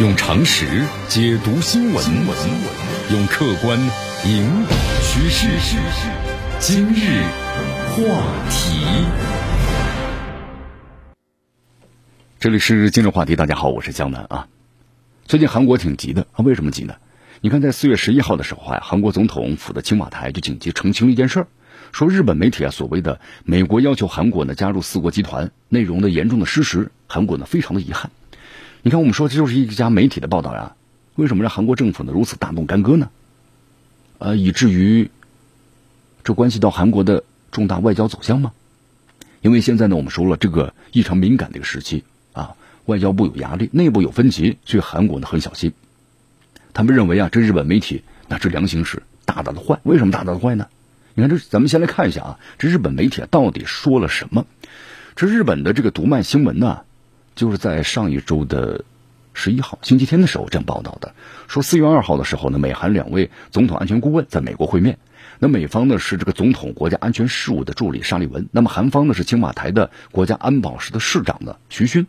用常识解读新闻，用客观引导趋势。今日话题，这里是今日话题。大家好，我是江南啊。最近韩国挺急的，为什么急呢？你看，在四月十一号的时候啊，韩国总统府的青瓦台就紧急澄清了一件事儿，说日本媒体啊所谓的美国要求韩国呢加入四国集团内容的严重的失实，韩国呢非常的遗憾。你看，我们说这就是一家媒体的报道呀，为什么让韩国政府呢如此大动干戈呢？呃，以至于这关系到韩国的重大外交走向吗？因为现在呢，我们说了这个异常敏感的一个时期啊，外交部有压力，内部有分歧，所以韩国呢很小心。他们认为啊，这日本媒体那这良心是大大的坏。为什么大大的坏呢？你看这，咱们先来看一下啊，这日本媒体到底说了什么？这日本的这个读卖新闻呢？就是在上一周的十一号星期天的时候这样报道的，说四月二号的时候呢，美韩两位总统安全顾问在美国会面。那美方呢是这个总统国家安全事务的助理沙利文，那么韩方呢是青瓦台的国家安保室的室长呢徐勋。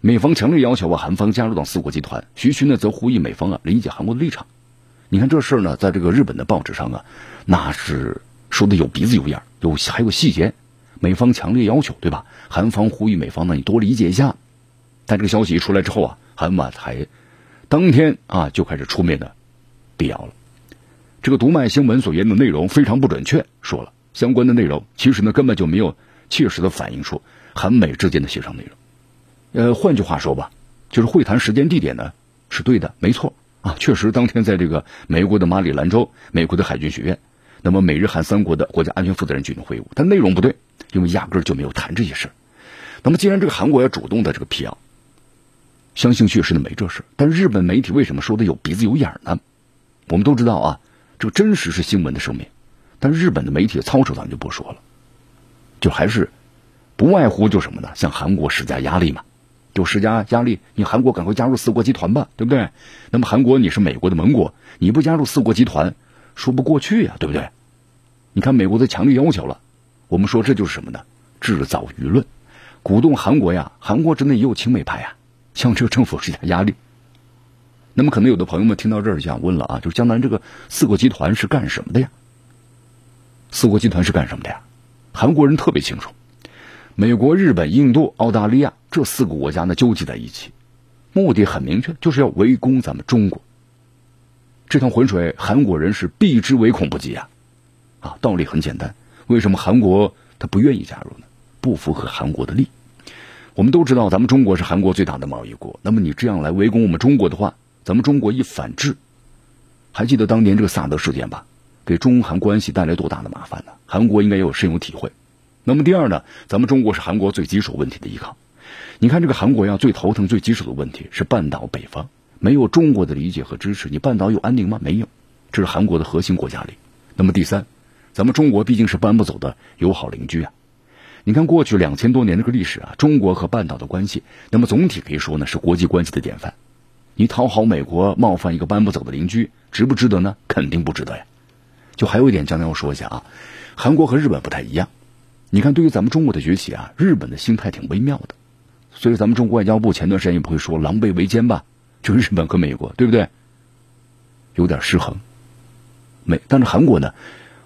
美方强烈要求啊韩方加入到四国集团，徐勋呢则呼吁美方啊理解韩国的立场。你看这事儿呢，在这个日本的报纸上啊，那是说的有鼻子有眼有还有细节。美方强烈要求，对吧？韩方呼吁美方呢，你多理解一下。但这个消息一出来之后啊，韩马台当天啊就开始出面的辟谣了。这个读卖新闻所言的内容非常不准确，说了相关的内容其实呢根本就没有切实的反映出韩美之间的协商内容。呃，换句话说吧，就是会谈时间地点呢是对的，没错啊，确实当天在这个美国的马里兰州美国的海军学院，那么美日韩三国的国家安全负责人举行会晤，但内容不对，因为压根儿就没有谈这些事儿。那么既然这个韩国要主动的这个辟谣。相信确实的没这事，但日本媒体为什么说的有鼻子有眼呢？我们都知道啊，这个真实是新闻的声明，但日本的媒体操守咱们就不说了，就还是不外乎就什么呢？向韩国施加压力嘛，就施加压力，你韩国赶快加入四国集团吧，对不对？那么韩国你是美国的盟国，你不加入四国集团，说不过去呀，对不对？你看美国的强烈要求了，我们说这就是什么呢？制造舆论，鼓动韩国呀，韩国真的也有亲美派呀。向这个政府施加压力。那么，可能有的朋友们听到这儿想问了啊，就是江南这个四国集团是干什么的呀？四国集团是干什么的呀？韩国人特别清楚，美国、日本、印度、澳大利亚这四个国家呢纠集在一起，目的很明确，就是要围攻咱们中国。这趟浑水，韩国人是避之唯恐不及啊！啊，道理很简单，为什么韩国他不愿意加入呢？不符合韩国的利益。我们都知道，咱们中国是韩国最大的贸易国。那么你这样来围攻我们中国的话，咱们中国一反制，还记得当年这个萨德事件吧？给中韩关系带来多大的麻烦呢？韩国应该也有深有体会。那么第二呢，咱们中国是韩国最棘手问题的依靠。你看这个韩国呀，最头疼、最棘手的问题是半岛北方，没有中国的理解和支持，你半岛有安宁吗？没有，这是韩国的核心国家里。那么第三，咱们中国毕竟是搬不走的友好邻居啊。你看，过去两千多年这个历史啊，中国和半岛的关系，那么总体可以说呢是国际关系的典范。你讨好美国，冒犯一个搬不走的邻居，值不值得呢？肯定不值得呀。就还有一点，将来要说一下啊，韩国和日本不太一样。你看，对于咱们中国的崛起啊，日本的心态挺微妙的。所以咱们中国外交部前段时间也不会说狼狈为奸吧？就日本和美国，对不对？有点失衡。美，但是韩国呢，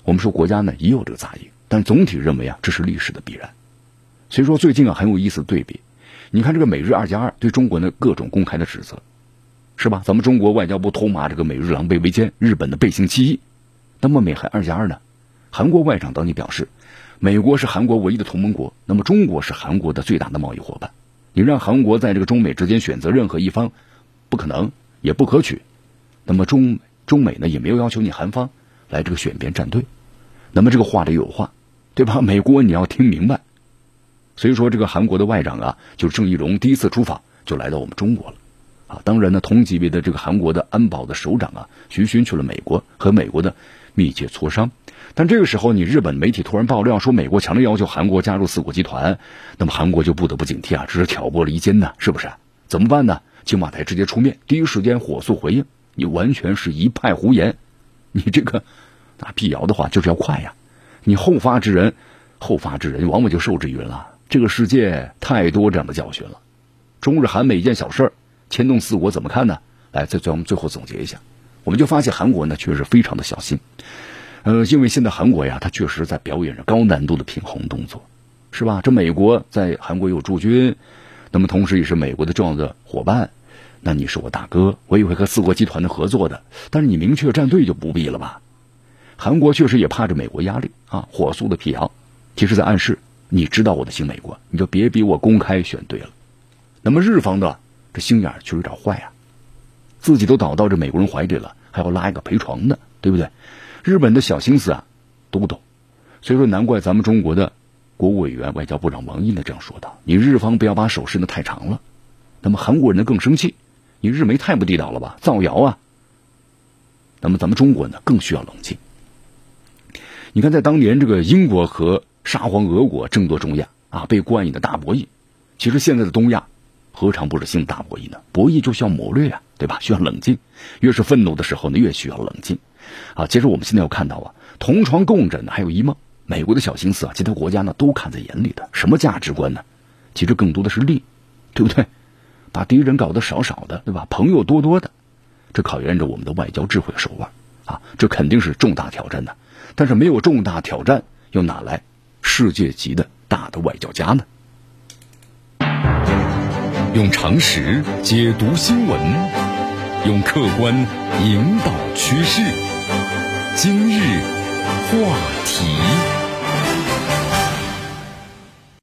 我们说国家呢也有这个杂音。但总体认为啊，这是历史的必然。所以说最近啊很有意思的对比，你看这个美日二加二对中国的各种公开的指责，是吧？咱们中国外交部痛骂这个美日狼狈为奸，日本的背信弃义。那么美韩二加二呢？韩国外长当年表示，美国是韩国唯一的同盟国，那么中国是韩国的最大的贸易伙伴。你让韩国在这个中美之间选择任何一方，不可能，也不可取。那么中中美呢也没有要求你韩方来这个选边站队。那么这个话里有话，对吧？美国你要听明白。所以说，这个韩国的外长啊，就是郑义溶，第一次出访就来到我们中国了，啊，当然呢，同级别的这个韩国的安保的首长啊，徐勋去了美国，和美国的密切磋商。但这个时候，你日本媒体突然爆料说，美国强烈要求韩国加入四国集团，那么韩国就不得不警惕啊，这是挑拨离间呢，是不是？怎么办呢？青瓦台直接出面，第一时间火速回应，你完全是一派胡言，你这个。那辟谣的话就是要快呀，你后发制人，后发制人往往就受制于人了。这个世界太多这样的教训了，中日韩每一件小事，牵动四国怎么看呢？来，在最我们最后总结一下，我们就发现韩国呢确实非常的小心，呃，因为现在韩国呀，它确实在表演着高难度的平衡动作，是吧？这美国在韩国有驻军，那么同时也是美国的重要的伙伴，那你是我大哥，我也会和四国集团的合作的，但是你明确站队就不必了吧？韩国确实也怕着美国压力啊，火速的辟谣，其实在暗示你知道我的心，美国你就别逼我公开选对了。那么日方的这心眼确实有点坏啊，自己都倒到这美国人怀里了，还要拉一个陪床的，对不对？日本的小心思啊都不懂，所以说难怪咱们中国的国务委员、外交部长王毅呢这样说道：“你日方不要把手伸得太长了。”那么韩国人呢更生气，你日媒太不地道了吧，造谣啊！那么咱们中国呢更需要冷静。你看，在当年这个英国和沙皇俄国争夺中亚啊，被冠以的大博弈，其实现在的东亚何尝不是新的大博弈呢？博弈就需要谋略啊，对吧？需要冷静，越是愤怒的时候呢，越需要冷静。啊，其实我们现在要看到啊，同床共枕还有一梦，美国的小心思啊，其他国家呢都看在眼里的。什么价值观呢？其实更多的是利，对不对？把敌人搞得少少的，对吧？朋友多多的，这考验着我们的外交智慧手腕啊，这肯定是重大挑战的。但是没有重大挑战，又哪来世界级的大的外交家呢？用常识解读新闻，用客观引导趋势。今日话题。